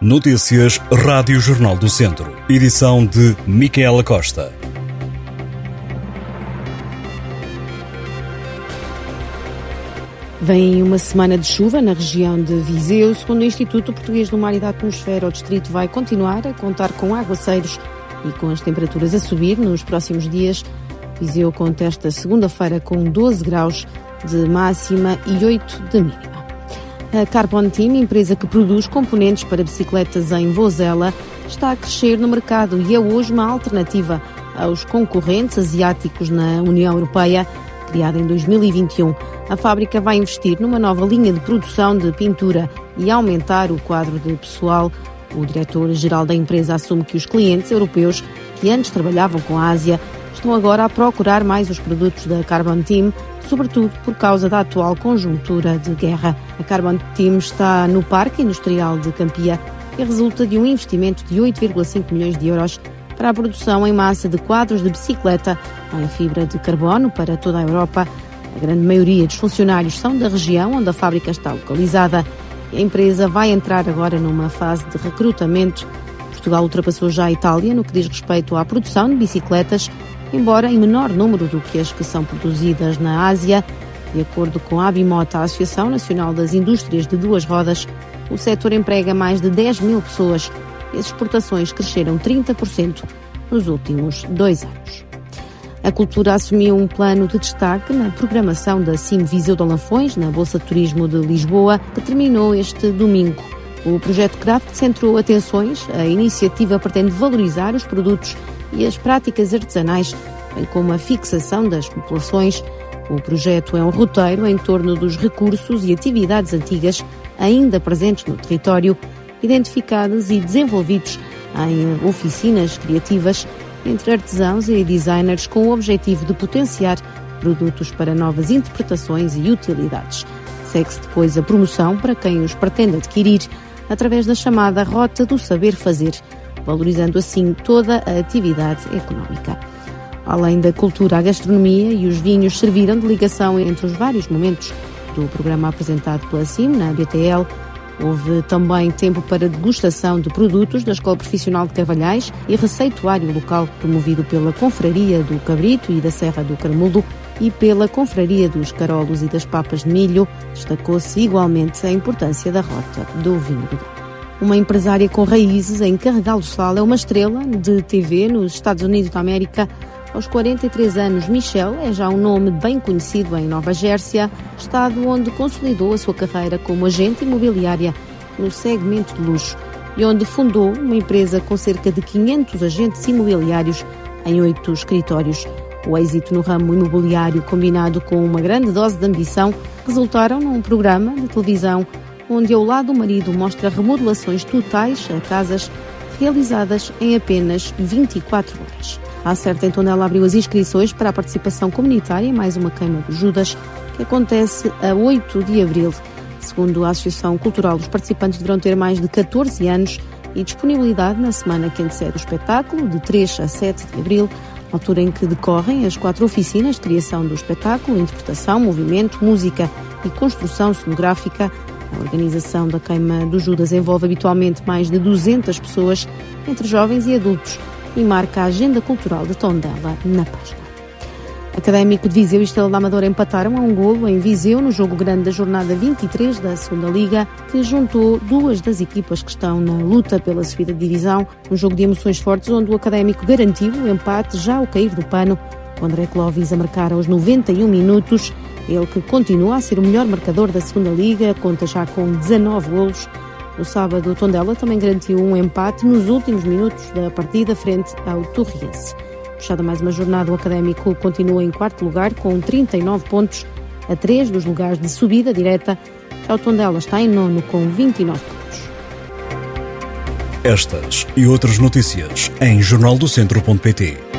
Notícias Rádio Jornal do Centro. Edição de Micaela Costa. Vem uma semana de chuva na região de Viseu. Segundo o Instituto Português do Mar e da Atmosfera, o distrito vai continuar a contar com aguaceiros e com as temperaturas a subir nos próximos dias. Viseu conta esta segunda-feira com 12 graus de máxima e 8 de mínima. A Carbon Team, empresa que produz componentes para bicicletas em Vozela, está a crescer no mercado e é hoje uma alternativa aos concorrentes asiáticos na União Europeia. Criada em 2021, a fábrica vai investir numa nova linha de produção de pintura e aumentar o quadro de pessoal. O diretor-geral da empresa assume que os clientes europeus que antes trabalhavam com a Ásia estão agora a procurar mais os produtos da Carbon Team sobretudo por causa da atual conjuntura de guerra. A Carbon Team está no Parque Industrial de Campia e resulta de um investimento de 8,5 milhões de euros para a produção em massa de quadros de bicicleta em fibra de carbono para toda a Europa. A grande maioria dos funcionários são da região onde a fábrica está localizada. A empresa vai entrar agora numa fase de recrutamento. Portugal ultrapassou já a Itália no que diz respeito à produção de bicicletas embora em menor número do que as que são produzidas na Ásia. De acordo com a Abimota, a Associação Nacional das Indústrias de Duas Rodas, o setor emprega mais de 10 mil pessoas e as exportações cresceram 30% nos últimos dois anos. A cultura assumiu um plano de destaque na programação da CIM Viseu de Alanfões, na Bolsa de Turismo de Lisboa, que terminou este domingo. O projeto Craft centrou atenções. A iniciativa pretende valorizar os produtos e as práticas artesanais, bem como a fixação das populações. O projeto é um roteiro em torno dos recursos e atividades antigas ainda presentes no território, identificados e desenvolvidos em oficinas criativas entre artesãos e designers com o objetivo de potenciar produtos para novas interpretações e utilidades. Segue-se depois a promoção para quem os pretende adquirir através da chamada Rota do Saber Fazer, valorizando assim toda a atividade económica. Além da cultura, a gastronomia e os vinhos serviram de ligação entre os vários momentos do programa apresentado pela CIM na BTL. Houve também tempo para degustação de produtos da Escola Profissional de Carvalhais e receituário local promovido pela Confraria do Cabrito e da Serra do Carmulo e pela Confraria dos Carolos e das Papas de Milho. Destacou-se igualmente a importância da rota do vinho do. Uma empresária com raízes em Carregal do Sal é uma estrela de TV nos Estados Unidos da América. Aos 43 anos, Michelle é já um nome bem conhecido em Nova Jersey, estado onde consolidou a sua carreira como agente imobiliária no segmento de luxo e onde fundou uma empresa com cerca de 500 agentes imobiliários em oito escritórios. O êxito no ramo imobiliário, combinado com uma grande dose de ambição, resultaram num programa de televisão onde ao lado do marido mostra remodelações totais a casas realizadas em apenas 24 horas. A certa então ela abriu as inscrições para a participação comunitária em mais uma queima de Judas, que acontece a 8 de abril. Segundo a Associação Cultural, os participantes deverão ter mais de 14 anos e disponibilidade na semana que antecede o espetáculo, de 3 a 7 de abril, altura em que decorrem as quatro oficinas de criação do espetáculo, interpretação, movimento, música e construção cenográfica, a organização da queima do Judas envolve habitualmente mais de 200 pessoas, entre jovens e adultos, e marca a agenda cultural de Tondela na Páscoa. Académico de Viseu e Estrela da Amadora empataram a um golo em Viseu no jogo grande da jornada 23 da Segunda Liga, que juntou duas das equipas que estão na luta pela subida de divisão. Um jogo de emoções fortes onde o Académico garantiu o empate já ao cair do pano, com André Clóvis a marcar aos 91 minutos ele que continua a ser o melhor marcador da segunda liga, conta já com 19 golos. No sábado, o Tondela também garantiu um empate nos últimos minutos da partida frente ao Torriense. Fechada mais uma jornada, o Académico continua em quarto lugar com 39 pontos, a 3 dos lugares de subida direta. Já o Tondela está em nono com 29 pontos. Estas e outras notícias em jornaldocentro.pt